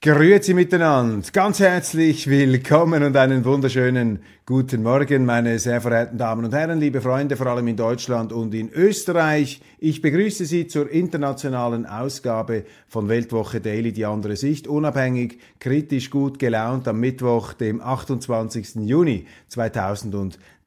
Grüezi miteinander, ganz herzlich willkommen und einen wunderschönen guten Morgen, meine sehr verehrten Damen und Herren, liebe Freunde, vor allem in Deutschland und in Österreich. Ich begrüße Sie zur internationalen Ausgabe von Weltwoche Daily, die andere Sicht, unabhängig, kritisch, gut gelaunt am Mittwoch, dem 28. Juni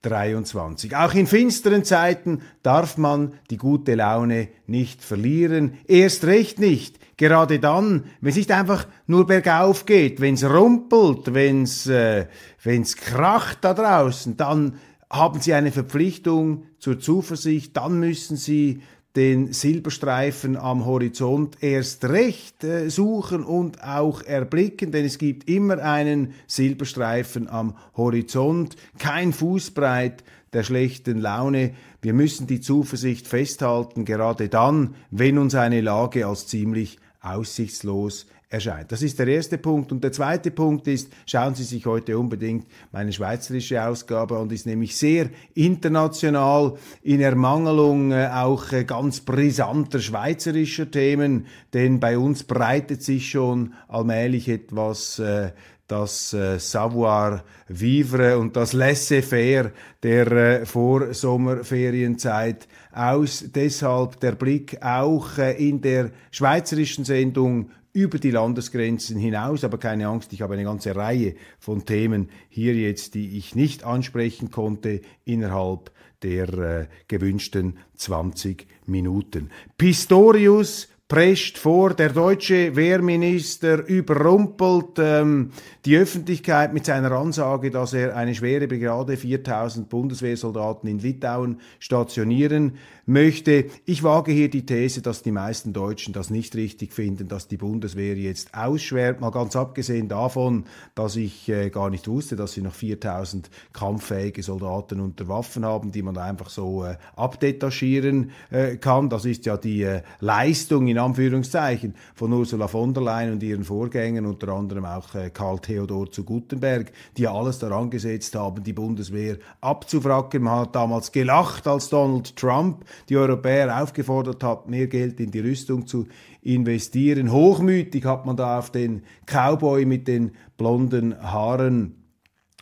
2023. Auch in finsteren Zeiten darf man die gute Laune nicht verlieren, erst recht nicht Gerade dann, wenn es nicht einfach nur bergauf geht, wenn es rumpelt, wenn es äh, wenn's kracht da draußen, dann haben Sie eine Verpflichtung zur Zuversicht, dann müssen Sie den Silberstreifen am Horizont erst recht äh, suchen und auch erblicken, denn es gibt immer einen Silberstreifen am Horizont, kein Fußbreit der schlechten Laune. Wir müssen die Zuversicht festhalten, gerade dann, wenn uns eine Lage als ziemlich aussichtslos erscheint. Das ist der erste Punkt. Und der zweite Punkt ist, schauen Sie sich heute unbedingt meine schweizerische Ausgabe an, die ist nämlich sehr international in Ermangelung äh, auch äh, ganz brisanter schweizerischer Themen, denn bei uns breitet sich schon allmählich etwas äh, das äh, Savoir-vivre und das Laissez-faire der äh, Vorsommerferienzeit aus. Deshalb der Blick auch äh, in der schweizerischen Sendung über die Landesgrenzen hinaus. Aber keine Angst, ich habe eine ganze Reihe von Themen hier jetzt, die ich nicht ansprechen konnte innerhalb der äh, gewünschten 20 Minuten. Pistorius prescht vor, der deutsche Wehrminister überrumpelt ähm, die Öffentlichkeit mit seiner Ansage, dass er eine schwere Brigade 4000 Bundeswehrsoldaten in Litauen stationieren möchte. Ich wage hier die These, dass die meisten Deutschen das nicht richtig finden, dass die Bundeswehr jetzt ausschwert. Mal ganz abgesehen davon, dass ich äh, gar nicht wusste, dass sie noch 4000 kampffähige Soldaten unter Waffen haben, die man einfach so äh, abdetachieren äh, kann. Das ist ja die äh, Leistung in Anführungszeichen von Ursula von der Leyen und ihren Vorgängern, unter anderem auch äh, Karl Theodor zu Gutenberg, die alles daran gesetzt haben, die Bundeswehr abzufracken. Man hat damals gelacht, als Donald Trump die Europäer aufgefordert hat, mehr Geld in die Rüstung zu investieren. Hochmütig hat man da auf den Cowboy mit den blonden Haaren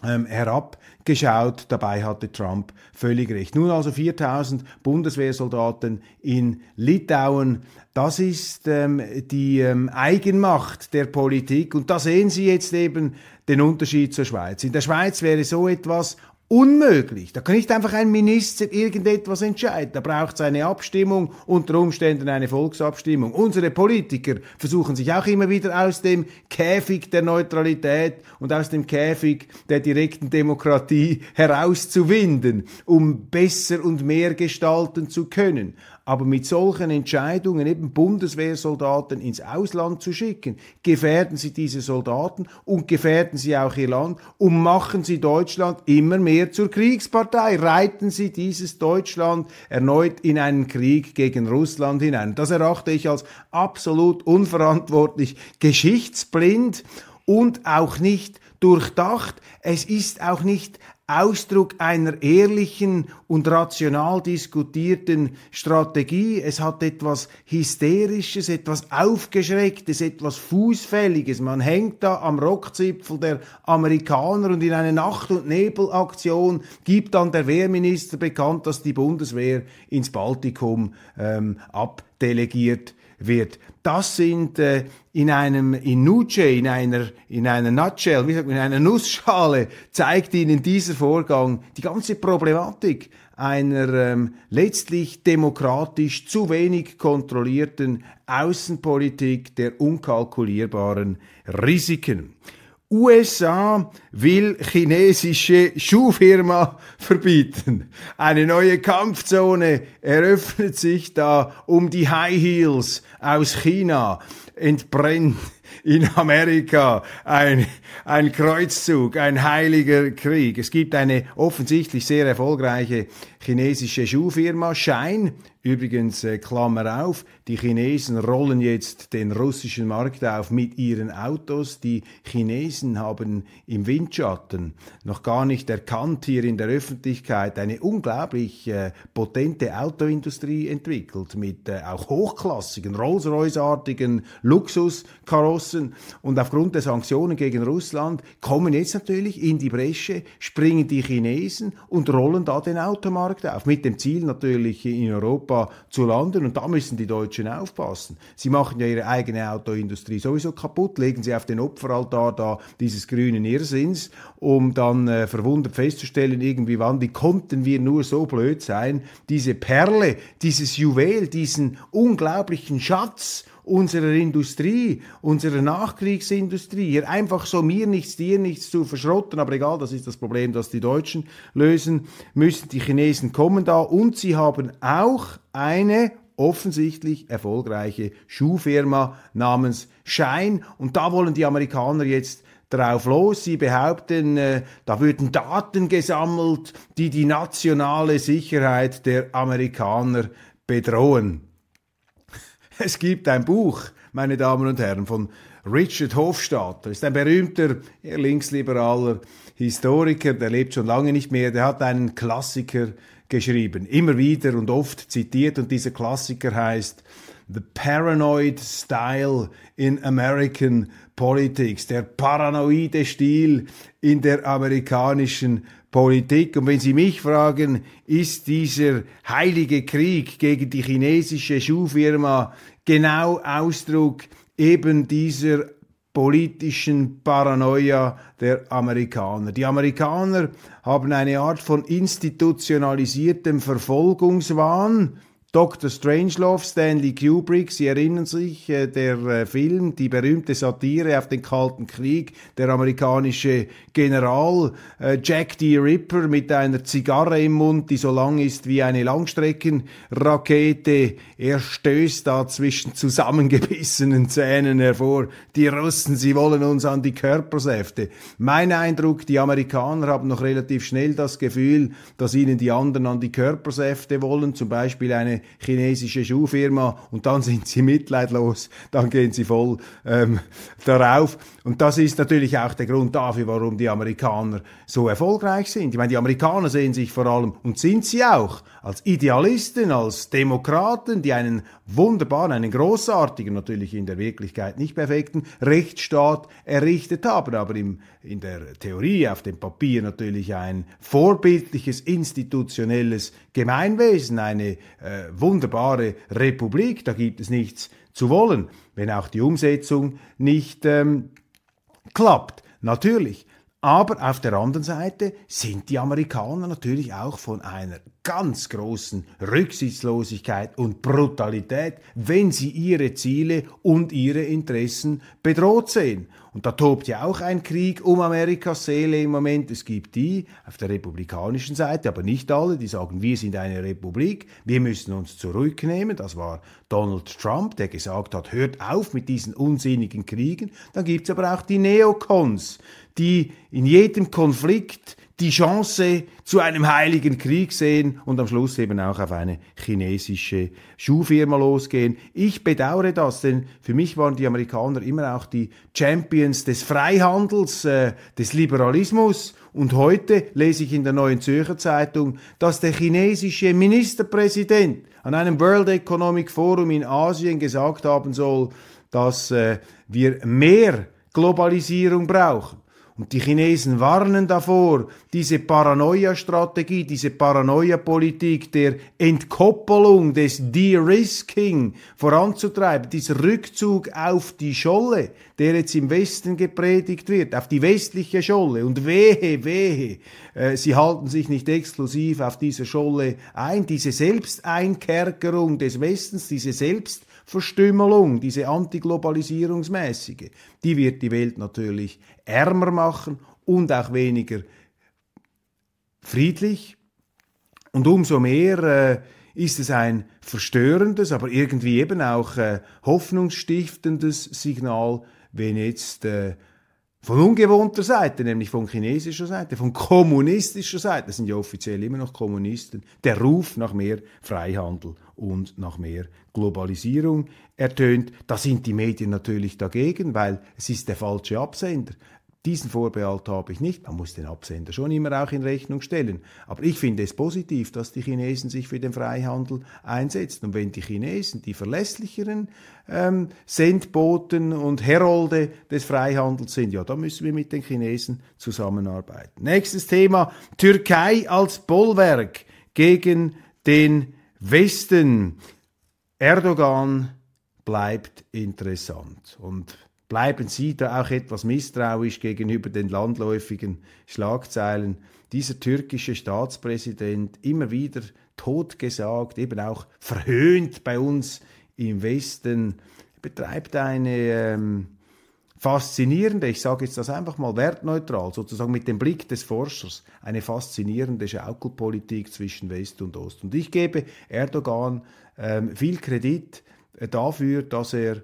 ähm, herabgeschaut. Dabei hatte Trump völlig recht. Nun also 4000 Bundeswehrsoldaten in Litauen. Das ist ähm, die ähm, Eigenmacht der Politik. Und da sehen Sie jetzt eben den Unterschied zur Schweiz. In der Schweiz wäre so etwas unmöglich. Da kann nicht einfach ein Minister irgendetwas entscheiden. Da braucht es eine Abstimmung, unter Umständen eine Volksabstimmung. Unsere Politiker versuchen sich auch immer wieder aus dem Käfig der Neutralität und aus dem Käfig der direkten Demokratie herauszuwinden, um besser und mehr gestalten zu können. Aber mit solchen Entscheidungen, eben Bundeswehrsoldaten ins Ausland zu schicken, gefährden sie diese Soldaten und gefährden sie auch ihr Land und machen sie Deutschland immer mehr zur Kriegspartei. Reiten sie dieses Deutschland erneut in einen Krieg gegen Russland hinein. Das erachte ich als absolut unverantwortlich, geschichtsblind und auch nicht durchdacht. Es ist auch nicht Ausdruck einer ehrlichen und rational diskutierten Strategie. Es hat etwas Hysterisches, etwas Aufgeschrecktes, etwas Fußfälliges. Man hängt da am Rockzipfel der Amerikaner und in eine Nacht- und Nebelaktion gibt dann der Wehrminister bekannt, dass die Bundeswehr ins Baltikum ähm, abdelegiert wird. Das sind äh, in einem in Nuce, in einer in einer Nutshell, wie sagt man, in einer Nussschale zeigt Ihnen dieser Vorgang die ganze Problematik einer ähm, letztlich demokratisch zu wenig kontrollierten Außenpolitik der unkalkulierbaren Risiken. USA will chinesische Schuhfirma verbieten. Eine neue Kampfzone eröffnet sich da um die High Heels aus China. Entbrennt in Amerika ein, ein Kreuzzug, ein heiliger Krieg. Es gibt eine offensichtlich sehr erfolgreiche chinesische Schuhfirma, Schein, Übrigens, äh, Klammer auf, die Chinesen rollen jetzt den russischen Markt auf mit ihren Autos. Die Chinesen haben im Windschatten noch gar nicht erkannt hier in der Öffentlichkeit eine unglaublich äh, potente Autoindustrie entwickelt mit äh, auch hochklassigen, Rolls-Royce-artigen Luxuskarossen. Und aufgrund der Sanktionen gegen Russland kommen jetzt natürlich in die Bresche, springen die Chinesen und rollen da den Automarkt auf. Mit dem Ziel natürlich in Europa Zu landen. Und da müssen die Deutschen aufpassen. Sie machen ja ihre eigene Autoindustrie sowieso kaputt, legen sie auf den Opferaltar da dieses grünen Irrsinns, um dann äh, verwundert festzustellen, irgendwie wann, wie konnten wir nur so blöd sein, diese Perle, dieses Juwel, diesen unglaublichen Schatz unserer Industrie, unserer Nachkriegsindustrie, hier einfach so mir nichts, dir nichts zu verschrotten, aber egal, das ist das Problem, das die Deutschen lösen müssen. Die Chinesen kommen da und sie haben auch eine offensichtlich erfolgreiche Schuhfirma namens Schein und da wollen die Amerikaner jetzt drauf los. Sie behaupten, äh, da würden Daten gesammelt, die die nationale Sicherheit der Amerikaner bedrohen. Es gibt ein Buch, meine Damen und Herren, von Richard Hofstadter. Ist ein berühmter linksliberaler Historiker, der lebt schon lange nicht mehr. Der hat einen Klassiker geschrieben, immer wieder und oft zitiert. Und dieser Klassiker heißt The Paranoid Style in American Politics, der paranoide Stil in der amerikanischen Politik. Und wenn Sie mich fragen, ist dieser heilige Krieg gegen die chinesische Schuhfirma genau Ausdruck eben dieser politischen Paranoia der Amerikaner. Die Amerikaner haben eine Art von institutionalisiertem Verfolgungswahn, Dr. Strangelove, Stanley Kubrick, Sie erinnern sich, äh, der äh, Film, die berühmte Satire auf den Kalten Krieg, der amerikanische General äh, Jack D. Ripper mit einer Zigarre im Mund, die so lang ist wie eine Langstreckenrakete. Er stößt da zwischen zusammengebissenen Zähnen hervor. Die Russen, sie wollen uns an die Körpersäfte. Mein Eindruck, die Amerikaner haben noch relativ schnell das Gefühl, dass ihnen die anderen an die Körpersäfte wollen, zum Beispiel eine chinesische Schuhfirma und dann sind sie mitleidlos, dann gehen sie voll ähm, darauf. Und das ist natürlich auch der Grund dafür, warum die Amerikaner so erfolgreich sind. Ich meine, die Amerikaner sehen sich vor allem, und sind sie auch, als Idealisten, als Demokraten, die einen wunderbaren, einen großartigen, natürlich in der Wirklichkeit nicht perfekten Rechtsstaat errichtet haben, aber im, in der Theorie, auf dem Papier natürlich ein vorbildliches, institutionelles Gemeinwesen, eine äh, wunderbare Republik, da gibt es nichts zu wollen, wenn auch die Umsetzung nicht ähm, klappt. Natürlich. Aber auf der anderen Seite sind die Amerikaner natürlich auch von einer ganz großen Rücksichtslosigkeit und Brutalität, wenn sie ihre Ziele und ihre Interessen bedroht sehen. Und da tobt ja auch ein Krieg um Amerikas Seele im Moment. Es gibt die auf der republikanischen Seite, aber nicht alle, die sagen, wir sind eine Republik, wir müssen uns zurücknehmen. Das war Donald Trump, der gesagt hat, hört auf mit diesen unsinnigen Kriegen. Dann gibt's aber auch die Neocons, die in jedem Konflikt die Chance zu einem heiligen Krieg sehen und am Schluss eben auch auf eine chinesische Schuhfirma losgehen. Ich bedauere das, denn für mich waren die Amerikaner immer auch die Champions des Freihandels, äh, des Liberalismus. Und heute lese ich in der Neuen Zürcher Zeitung, dass der chinesische Ministerpräsident an einem World Economic Forum in Asien gesagt haben soll, dass äh, wir mehr Globalisierung brauchen. Und die Chinesen warnen davor, diese Paranoia-Strategie, diese Paranoia-Politik der Entkoppelung, des De-Risking voranzutreiben, dieser Rückzug auf die Scholle, der jetzt im Westen gepredigt wird, auf die westliche Scholle. Und wehe, wehe, äh, sie halten sich nicht exklusiv auf dieser Scholle ein. Diese Selbsteinkerkerung des Westens, diese Selbst Verstümmelung, diese antiglobalisierungsmäßige, die wird die Welt natürlich ärmer machen und auch weniger friedlich. Und umso mehr äh, ist es ein verstörendes, aber irgendwie eben auch äh, hoffnungsstiftendes Signal, wenn jetzt äh, von ungewohnter Seite, nämlich von chinesischer Seite, von kommunistischer Seite, das sind ja offiziell immer noch Kommunisten, der Ruf nach mehr Freihandel und nach mehr Globalisierung ertönt. Da sind die Medien natürlich dagegen, weil es ist der falsche Absender. Diesen Vorbehalt habe ich nicht. Man muss den Absender schon immer auch in Rechnung stellen. Aber ich finde es positiv, dass die Chinesen sich für den Freihandel einsetzen. Und wenn die Chinesen die verlässlicheren ähm, Sendboten und Herolde des Freihandels sind, ja, dann müssen wir mit den Chinesen zusammenarbeiten. Nächstes Thema, Türkei als Bollwerk gegen den Westen. Erdogan bleibt interessant. Und bleiben Sie da auch etwas misstrauisch gegenüber den landläufigen Schlagzeilen. Dieser türkische Staatspräsident immer wieder totgesagt, eben auch verhöhnt bei uns im Westen, betreibt eine ähm, faszinierende, ich sage jetzt das einfach mal wertneutral, sozusagen mit dem Blick des Forschers, eine faszinierende Schaukelpolitik zwischen West und Ost. Und ich gebe Erdogan ähm, viel Kredit äh, dafür, dass er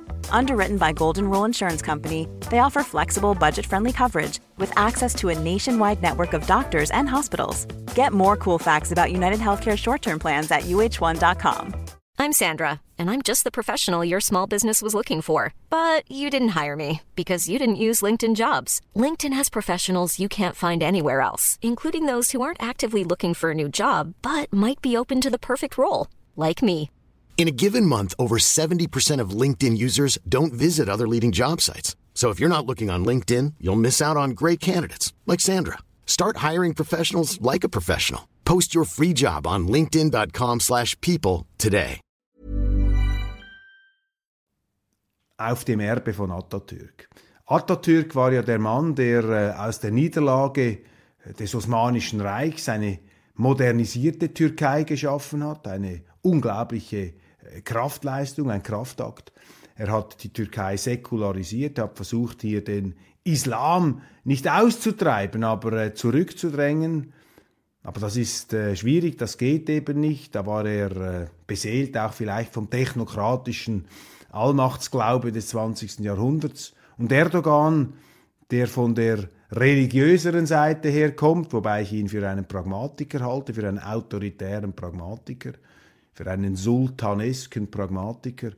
Underwritten by Golden Rule Insurance Company, they offer flexible, budget friendly coverage with access to a nationwide network of doctors and hospitals. Get more cool facts about United Healthcare short term plans at uh1.com. I'm Sandra, and I'm just the professional your small business was looking for. But you didn't hire me because you didn't use LinkedIn jobs. LinkedIn has professionals you can't find anywhere else, including those who aren't actively looking for a new job but might be open to the perfect role, like me. In a given month, over 70% of LinkedIn users don't visit other leading job sites. So if you're not looking on LinkedIn, you'll miss out on great candidates like Sandra. Start hiring professionals like a professional. Post your free job on linkedin.com/people today. Auf dem Erbe von Atatürk. Atatürk war ja der Mann, der äh, aus der Niederlage äh, des Osmanischen Reichs eine modernisierte Türkei geschaffen hat, eine unglaubliche Kraftleistung, ein Kraftakt. Er hat die Türkei säkularisiert, hat versucht, hier den Islam nicht auszutreiben, aber äh, zurückzudrängen. Aber das ist äh, schwierig, das geht eben nicht. Da war er äh, beseelt auch vielleicht vom technokratischen Allmachtsglaube des 20. Jahrhunderts. Und Erdogan, der von der religiöseren Seite herkommt, wobei ich ihn für einen Pragmatiker halte, für einen autoritären Pragmatiker, für einen sultanesken Pragmatiker.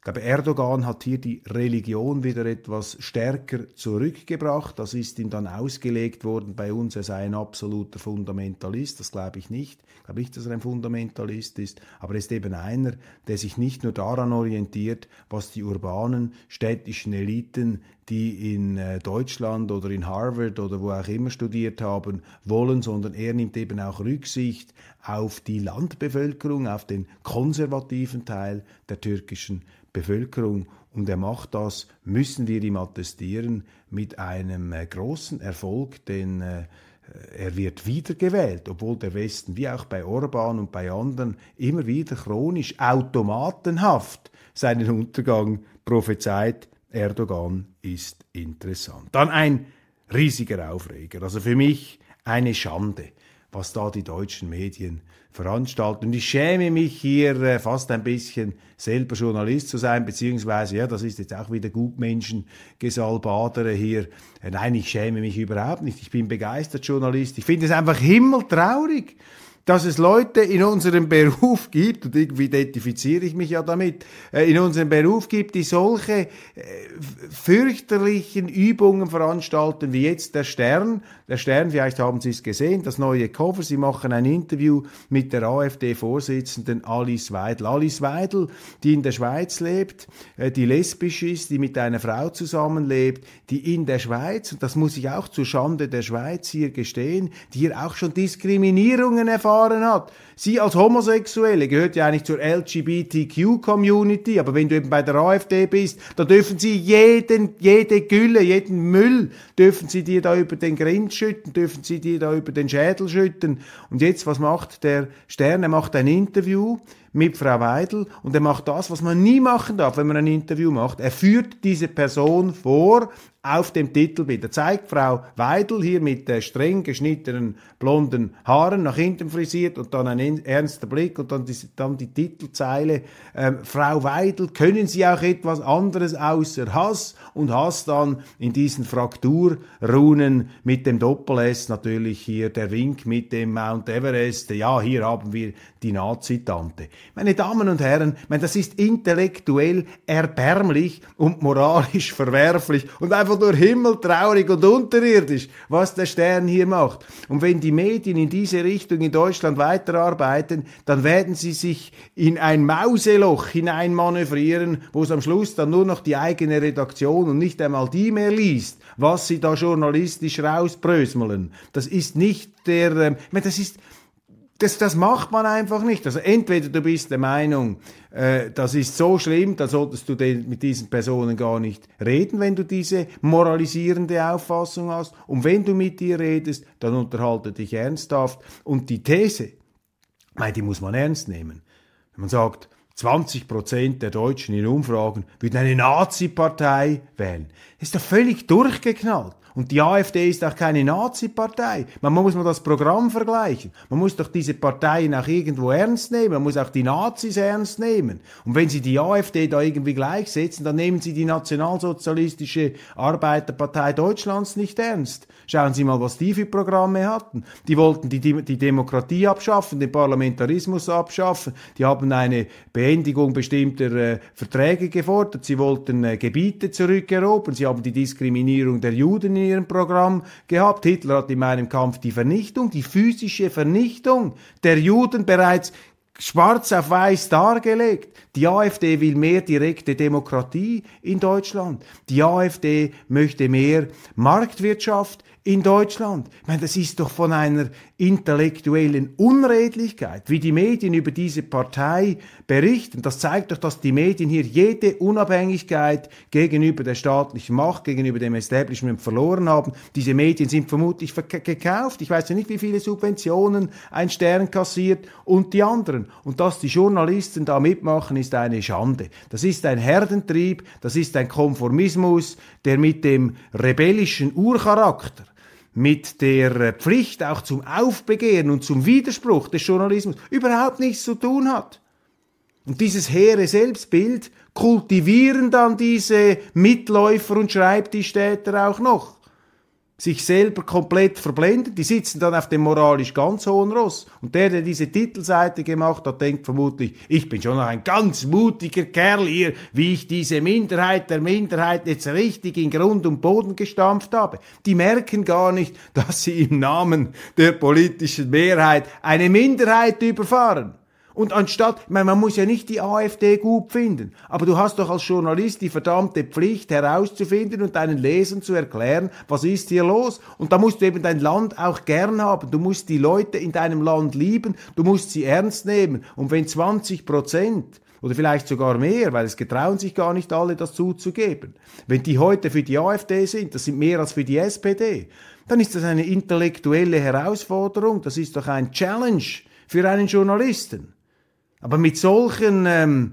Ich glaube, Erdogan hat hier die Religion wieder etwas stärker zurückgebracht. Das ist ihm dann ausgelegt worden bei uns, er sei ein absoluter Fundamentalist. Das glaube ich nicht. Ich glaube nicht, dass er ein Fundamentalist ist, aber er ist eben einer, der sich nicht nur daran orientiert, was die urbanen, städtischen Eliten, die in äh, Deutschland oder in Harvard oder wo auch immer studiert haben, wollen, sondern er nimmt eben auch Rücksicht auf die Landbevölkerung, auf den konservativen Teil der türkischen Bevölkerung. Und er macht das, müssen wir ihm attestieren, mit einem äh, großen Erfolg, denn äh, er wird wiedergewählt, obwohl der Westen, wie auch bei Orban und bei anderen, immer wieder chronisch automatenhaft seinen Untergang prophezeit. Erdogan ist interessant. Dann ein riesiger Aufreger. Also für mich eine Schande was da die deutschen Medien veranstalten. Und ich schäme mich hier äh, fast ein bisschen selber Journalist zu sein, beziehungsweise, ja, das ist jetzt auch wieder Gutmenschen Gesalbadere hier. Äh, nein, ich schäme mich überhaupt nicht. Ich bin begeistert Journalist. Ich finde es einfach himmeltraurig, dass es Leute in unserem Beruf gibt, und irgendwie identifiziere ich mich ja damit, äh, in unserem Beruf gibt, die solche äh, fürchterlichen Übungen veranstalten, wie jetzt der Stern. Der Stern, vielleicht haben Sie es gesehen, das neue Cover. Sie machen ein Interview mit der AfD-Vorsitzenden Alice Weidel. Alice Weidel, die in der Schweiz lebt, äh, die lesbisch ist, die mit einer Frau zusammenlebt, die in der Schweiz, und das muss ich auch zur Schande der Schweiz hier gestehen, die hier auch schon Diskriminierungen erfahren erfahren hat. Sie als Homosexuelle gehört ja eigentlich zur LGBTQ-Community, aber wenn du eben bei der AfD bist, da dürfen sie jeden, jede Gülle, jeden Müll, dürfen sie dir da über den Grind schütten, dürfen sie dir da über den Schädel schütten. Und jetzt, was macht der Stern? Er macht ein Interview mit Frau Weidel und er macht das, was man nie machen darf, wenn man ein Interview macht. Er führt diese Person vor auf dem Titelbild. Er zeigt Frau Weidel hier mit äh, streng geschnittenen blonden Haaren nach hinten frisiert und dann ein ernster Blick und dann die, dann die Titelzeile ähm, Frau Weidel, können Sie auch etwas anderes außer Hass? Und Hass dann in diesen Frakturrunen mit dem Doppel-S natürlich hier der Wink mit dem Mount Everest. Ja, hier haben wir die Nazi-Tante. Meine Damen und Herren, meine, das ist intellektuell erbärmlich und moralisch verwerflich und einfach nur himmeltraurig und unterirdisch, was der Stern hier macht. Und wenn die Medien in diese Richtung in Deutschland weiterarbeiten, dann werden sie sich in ein Mauseloch hineinmanövrieren, wo es am Schluss dann nur noch die eigene Redaktion und nicht einmal die mehr liest, was sie da journalistisch rausbrösmeln. Das ist nicht der, äh, ich meine, das ist, das, das macht man einfach nicht. Also entweder du bist der Meinung, äh, das ist so schlimm, dann solltest du den, mit diesen Personen gar nicht reden, wenn du diese moralisierende Auffassung hast. Und wenn du mit dir redest, dann unterhalte dich ernsthaft. Und die These, meine, die muss man ernst nehmen. Wenn man sagt, 20 Prozent der Deutschen in Umfragen würden eine Nazi-Partei wählen. Ist doch völlig durchgeknallt. Und die AfD ist auch keine Nazi-Partei. Man muss mal das Programm vergleichen. Man muss doch diese Parteien auch irgendwo ernst nehmen. Man muss auch die Nazis ernst nehmen. Und wenn Sie die AfD da irgendwie gleichsetzen, dann nehmen Sie die Nationalsozialistische Arbeiterpartei Deutschlands nicht ernst. Schauen Sie mal, was die für Programme hatten. Die wollten die, die Demokratie abschaffen, den Parlamentarismus abschaffen. Die haben eine Beendigung bestimmter äh, Verträge gefordert. Sie wollten äh, Gebiete zurückerobern. Sie haben die Diskriminierung der Juden in ihrem Programm gehabt. Hitler hat in meinem Kampf die Vernichtung, die physische Vernichtung der Juden bereits schwarz auf weiß dargelegt. Die AfD will mehr direkte Demokratie in Deutschland. Die AfD möchte mehr Marktwirtschaft in Deutschland. Ich meine, das ist doch von einer intellektuellen Unredlichkeit, wie die Medien über diese Partei berichten. Das zeigt doch, dass die Medien hier jede Unabhängigkeit gegenüber der staatlichen Macht, gegenüber dem Establishment verloren haben. Diese Medien sind vermutlich gekauft. Ich weiß ja nicht, wie viele Subventionen ein Stern kassiert und die anderen. Und dass die Journalisten da mitmachen, ist eine Schande. Das ist ein Herdentrieb, das ist ein Konformismus, der mit dem rebellischen Urcharakter mit der Pflicht auch zum Aufbegehren und zum Widerspruch des Journalismus überhaupt nichts zu tun hat. Und dieses hehre Selbstbild kultivieren dann diese Mitläufer und Schreibtischtäter auch noch sich selber komplett verblendet. Die sitzen dann auf dem moralisch ganz hohen Ross. Und der, der diese Titelseite gemacht hat, denkt vermutlich, ich bin schon noch ein ganz mutiger Kerl hier, wie ich diese Minderheit der Minderheit jetzt richtig in Grund und Boden gestampft habe. Die merken gar nicht, dass sie im Namen der politischen Mehrheit eine Minderheit überfahren. Und anstatt, ich meine, man muss ja nicht die AfD gut finden, aber du hast doch als Journalist die verdammte Pflicht herauszufinden und deinen Lesern zu erklären, was ist hier los. Und da musst du eben dein Land auch gern haben. Du musst die Leute in deinem Land lieben, du musst sie ernst nehmen. Und wenn 20 Prozent oder vielleicht sogar mehr, weil es getrauen sich gar nicht alle, das zuzugeben. Wenn die heute für die AfD sind, das sind mehr als für die SPD, dann ist das eine intellektuelle Herausforderung, das ist doch ein Challenge für einen Journalisten. Aber mit solchen, ähm,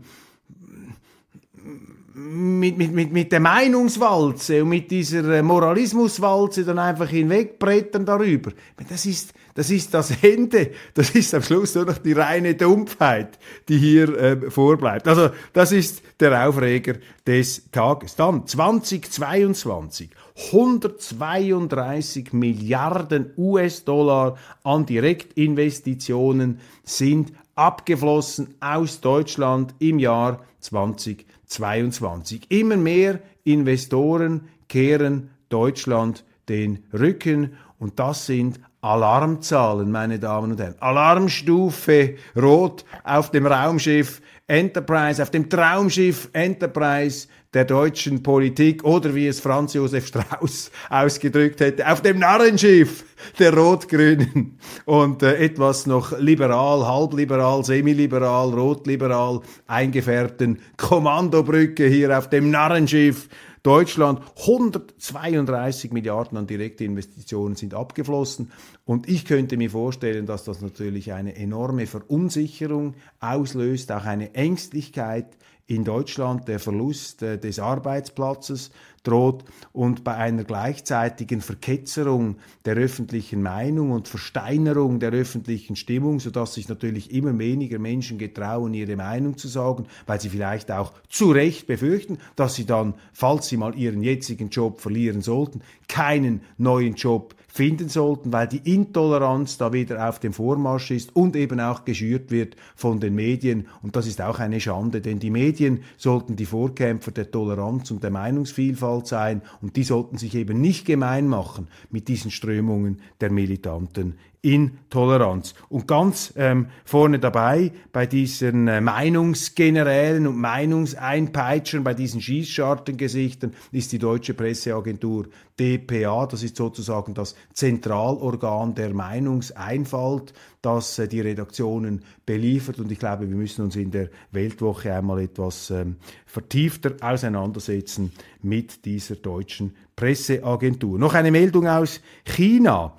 mit, mit, mit, mit der Meinungswalze und mit dieser äh, Moralismuswalze dann einfach hinwegbrettern darüber, das ist, das ist das Ende, das ist am Schluss nur noch die reine Dumpfheit, die hier äh, vorbleibt. Also das ist der Aufreger des Tages. Dann 2022, 132 Milliarden US-Dollar an Direktinvestitionen sind abgeflossen aus Deutschland im Jahr 2022. Immer mehr Investoren kehren Deutschland den Rücken und das sind Alarmzahlen, meine Damen und Herren. Alarmstufe Rot auf dem Raumschiff Enterprise, auf dem Traumschiff Enterprise der deutschen Politik oder wie es Franz Josef Strauß ausgedrückt hätte, auf dem Narrenschiff der Rot-Grünen. Und äh, etwas noch liberal, halbliberal, semiliberal, rotliberal eingefärbten Kommandobrücke hier auf dem Narrenschiff Deutschland. 132 Milliarden an direkte Investitionen sind abgeflossen. Und ich könnte mir vorstellen, dass das natürlich eine enorme Verunsicherung auslöst, auch eine Ängstlichkeit in Deutschland, der Verlust äh, des Arbeitsplatzes droht und bei einer gleichzeitigen Verketzerung der öffentlichen Meinung und Versteinerung der öffentlichen Stimmung, sodass sich natürlich immer weniger Menschen getrauen, ihre Meinung zu sagen, weil sie vielleicht auch zu Recht befürchten, dass sie dann, falls sie mal ihren jetzigen Job verlieren sollten, keinen neuen Job finden sollten, weil die Intoleranz da wieder auf dem Vormarsch ist und eben auch geschürt wird von den Medien. Und das ist auch eine Schande, denn die Medien sollten die Vorkämpfer der Toleranz und der Meinungsvielfalt sein und die sollten sich eben nicht gemein machen mit diesen Strömungen der militanten Intoleranz. Und ganz ähm, vorne dabei bei diesen äh, Meinungsgenerälen und Meinungseinpeitschern, bei diesen Schießschartengesichtern ist die deutsche Presseagentur DPA. Das ist sozusagen das Zentralorgan der Meinungseinfalt, das äh, die Redaktionen beliefert. Und ich glaube, wir müssen uns in der Weltwoche einmal etwas ähm, vertiefter auseinandersetzen mit dieser deutschen Presseagentur. Noch eine Meldung aus China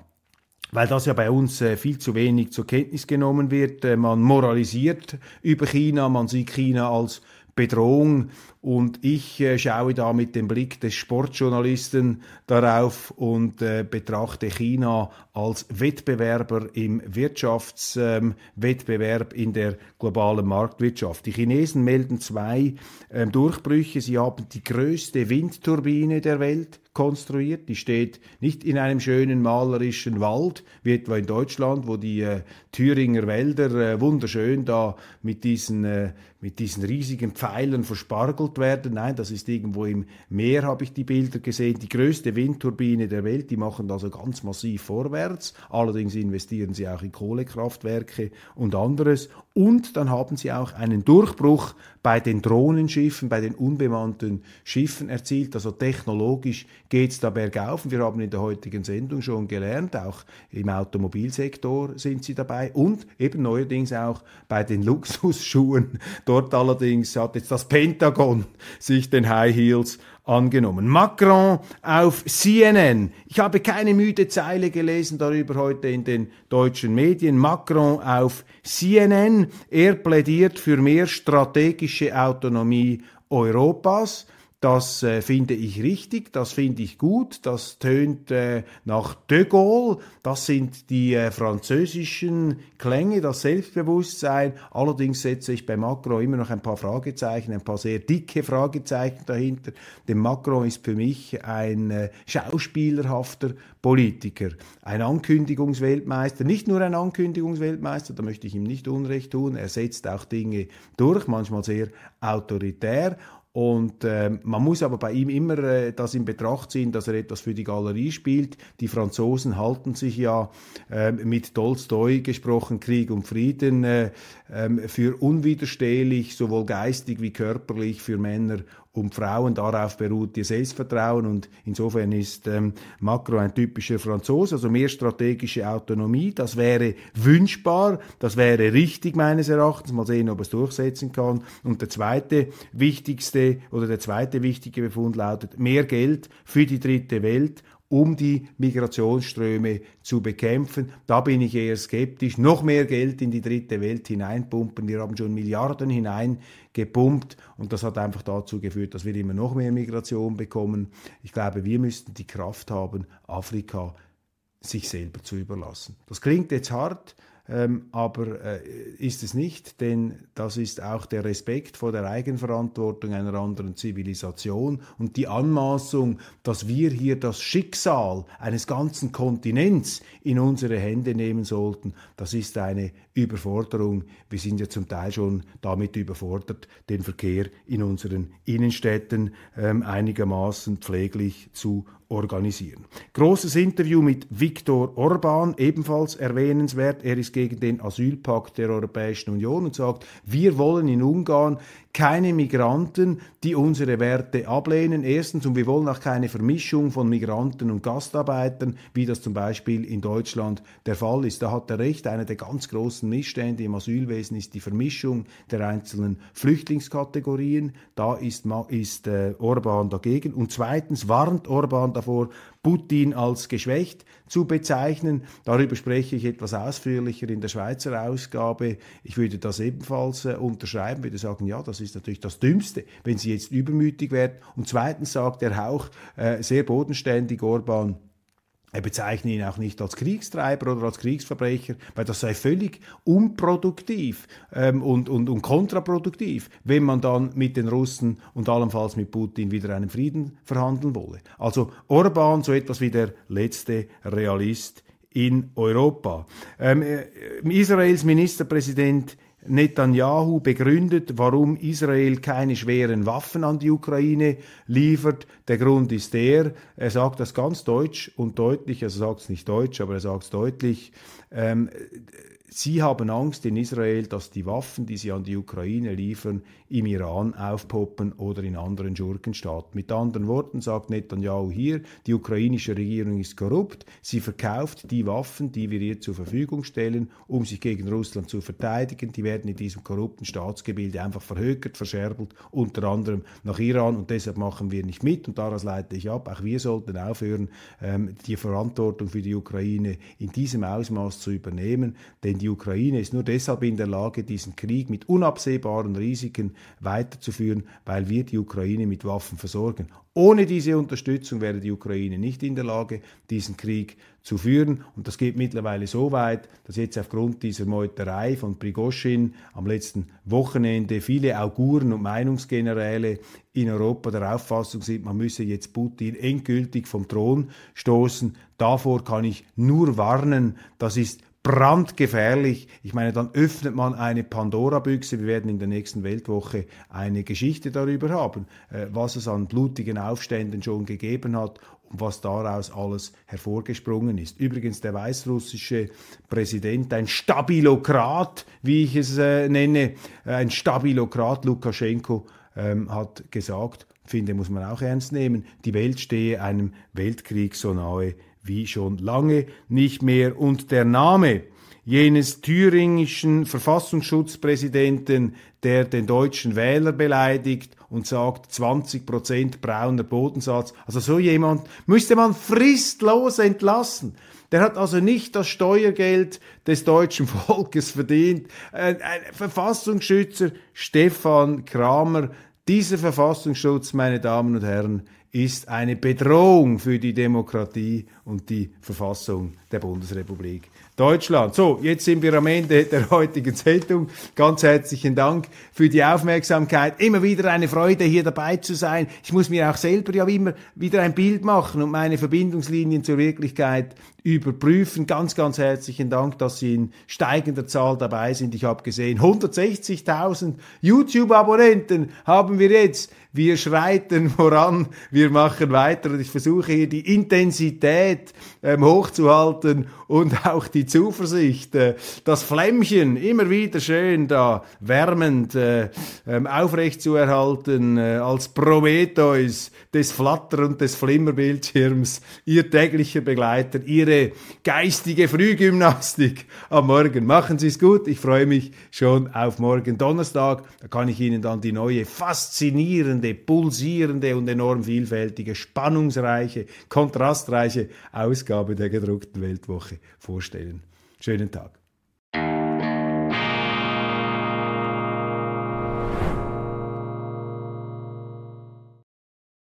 weil das ja bei uns äh, viel zu wenig zur Kenntnis genommen wird. Äh, man moralisiert über China, man sieht China als Bedrohung und ich äh, schaue da mit dem Blick des Sportjournalisten darauf und äh, betrachte China als Wettbewerber im Wirtschaftswettbewerb ähm, in der globalen Marktwirtschaft. Die Chinesen melden zwei ähm, Durchbrüche. Sie haben die größte Windturbine der Welt konstruiert. Die steht nicht in einem schönen malerischen Wald, wie etwa in Deutschland, wo die äh, Thüringer Wälder äh, wunderschön da mit diesen, äh, mit diesen riesigen Pfeilern verspargelt werden. Nein, das ist irgendwo im Meer, habe ich die Bilder gesehen. Die größte Windturbine der Welt, die machen also ganz massiv vorwärts. Allerdings investieren sie auch in Kohlekraftwerke und anderes. Und dann haben sie auch einen Durchbruch bei den Drohnenschiffen, bei den unbemannten Schiffen erzielt. Also technologisch geht es da bergauf. Wir haben in der heutigen Sendung schon gelernt, auch im Automobilsektor sind sie dabei und eben neuerdings auch bei den Luxusschuhen. Dort allerdings hat jetzt das Pentagon sich den High Heels angenommen. Macron auf CNN. Ich habe keine müde Zeile gelesen darüber heute in den deutschen Medien. Macron auf CNN. Er plädiert für mehr strategische Autonomie Europas. Das äh, finde ich richtig, das finde ich gut, das tönt äh, nach de Gaulle, das sind die äh, französischen Klänge, das Selbstbewusstsein. Allerdings setze ich bei Macron immer noch ein paar Fragezeichen, ein paar sehr dicke Fragezeichen dahinter. Denn Macron ist für mich ein äh, schauspielerhafter Politiker, ein Ankündigungsweltmeister, nicht nur ein Ankündigungsweltmeister, da möchte ich ihm nicht Unrecht tun, er setzt auch Dinge durch, manchmal sehr autoritär und äh, man muss aber bei ihm immer äh, das in Betracht ziehen, dass er etwas für die Galerie spielt. Die Franzosen halten sich ja äh, mit Tolstoi gesprochen, Krieg und Frieden, äh, ähm, für unwiderstehlich, sowohl geistig wie körperlich für Männer und Frauen. Darauf beruht ihr Selbstvertrauen und insofern ist ähm, Macron ein typischer Franzose, also mehr strategische Autonomie. Das wäre wünschbar, das wäre richtig meines Erachtens. Mal sehen, ob er es durchsetzen kann. Und der zweite wichtigste oder der zweite wichtige Befund lautet mehr Geld für die dritte Welt um die Migrationsströme zu bekämpfen. Da bin ich eher skeptisch. Noch mehr Geld in die dritte Welt hineinpumpen. Wir haben schon Milliarden hineingepumpt und das hat einfach dazu geführt, dass wir immer noch mehr Migration bekommen. Ich glaube, wir müssten die Kraft haben, Afrika sich selber zu überlassen. Das klingt jetzt hart, ähm, aber äh, ist es nicht, denn das ist auch der Respekt vor der Eigenverantwortung einer anderen Zivilisation und die Anmaßung, dass wir hier das Schicksal eines ganzen Kontinents in unsere Hände nehmen sollten, das ist eine Überforderung. Wir sind ja zum Teil schon damit überfordert, den Verkehr in unseren Innenstädten ähm, einigermaßen pfleglich zu organisieren. Großes Interview mit Viktor Orban, ebenfalls erwähnenswert. Er ist gegen den Asylpakt der Europäischen Union und sagt, wir wollen in Ungarn keine Migranten, die unsere Werte ablehnen. Erstens, und wir wollen auch keine Vermischung von Migranten und Gastarbeitern, wie das zum Beispiel in Deutschland der Fall ist. Da hat er recht. Einer der ganz großen Missstände im Asylwesen ist die Vermischung der einzelnen Flüchtlingskategorien. Da ist, ist äh, Orban dagegen. Und zweitens warnt Orban davor, Putin als geschwächt zu bezeichnen. Darüber spreche ich etwas ausführlicher in der Schweizer Ausgabe. Ich würde das ebenfalls äh, unterschreiben, würde sagen, ja, das ist natürlich das Dümmste, wenn sie jetzt übermütig werden. Und zweitens sagt er auch äh, sehr bodenständig Orban, er bezeichnet ihn auch nicht als Kriegstreiber oder als Kriegsverbrecher, weil das sei völlig unproduktiv ähm, und, und, und kontraproduktiv, wenn man dann mit den Russen und allenfalls mit Putin wieder einen Frieden verhandeln wolle. Also Orban so etwas wie der letzte Realist in Europa. Ähm, äh, Israels Ministerpräsident Netanyahu begründet, warum Israel keine schweren Waffen an die Ukraine liefert. Der Grund ist der, er sagt das ganz deutsch und deutlich, also sagt es nicht deutsch, aber er sagt es deutlich, ähm, Sie haben Angst in Israel, dass die Waffen, die sie an die Ukraine liefern, im Iran aufpoppen oder in anderen Schurkenstaaten. Mit anderen Worten sagt Netanyahu hier, die ukrainische Regierung ist korrupt, sie verkauft die Waffen, die wir ihr zur Verfügung stellen, um sich gegen Russland zu verteidigen. Die werden in diesem korrupten Staatsgebilde einfach verhökert, verscherbelt, unter anderem nach Iran. Und deshalb machen wir nicht mit. Und daraus leite ich ab, auch wir sollten aufhören, ähm, die Verantwortung für die Ukraine in diesem Ausmaß zu übernehmen, denn die Ukraine ist nur deshalb in der Lage, diesen Krieg mit unabsehbaren Risiken weiterzuführen, weil wir die Ukraine mit Waffen versorgen. Ohne diese Unterstützung wäre die Ukraine nicht in der Lage, diesen Krieg zu führen. Und das geht mittlerweile so weit, dass jetzt aufgrund dieser Meuterei von Prigoschin am letzten Wochenende viele Auguren und Meinungsgeneräle in Europa der Auffassung sind, man müsse jetzt Putin endgültig vom Thron stoßen. Davor kann ich nur warnen. Das ist brandgefährlich. Ich meine, dann öffnet man eine Pandora-Büchse. Wir werden in der nächsten Weltwoche eine Geschichte darüber haben, äh, was es an blutigen Aufständen schon gegeben hat und was daraus alles hervorgesprungen ist. Übrigens der weißrussische Präsident, ein Stabilokrat, wie ich es äh, nenne, äh, ein Stabilokrat, Lukaschenko, ähm, hat gesagt, finde, muss man auch ernst nehmen, die Welt stehe einem Weltkrieg so nahe wie schon lange nicht mehr. Und der Name jenes thüringischen Verfassungsschutzpräsidenten, der den deutschen Wähler beleidigt und sagt 20 Prozent brauner Bodensatz. Also so jemand müsste man fristlos entlassen. Der hat also nicht das Steuergeld des deutschen Volkes verdient. Ein Verfassungsschützer Stefan Kramer, dieser Verfassungsschutz, meine Damen und Herren, ist eine Bedrohung für die Demokratie und die Verfassung der Bundesrepublik Deutschland. So, jetzt sind wir am Ende der heutigen Sendung. Ganz herzlichen Dank für die Aufmerksamkeit. Immer wieder eine Freude, hier dabei zu sein. Ich muss mir auch selber ja immer wieder ein Bild machen und meine Verbindungslinien zur Wirklichkeit überprüfen. Ganz, ganz herzlichen Dank, dass Sie in steigender Zahl dabei sind. Ich habe gesehen, 160.000 YouTube-Abonnenten haben wir jetzt. Wir schreiten voran, wir machen weiter. Und ich versuche hier die Intensität ähm, hochzuhalten und auch die Zuversicht, äh, das Flämmchen immer wieder schön da wärmend äh, ähm, aufrechtzuerhalten äh, als Prometheus des Flatter- und des Flimmerbildschirms, Ihr täglicher Begleiter, Ihre geistige Frühgymnastik am Morgen. Machen Sie es gut, ich freue mich schon auf morgen Donnerstag, da kann ich Ihnen dann die neue faszinierende, pulsierende und enorm vielfältige, spannungsreiche, kontrastreiche Ausgabe der gedruckten Weltwoche vorstellen. Schönen Tag.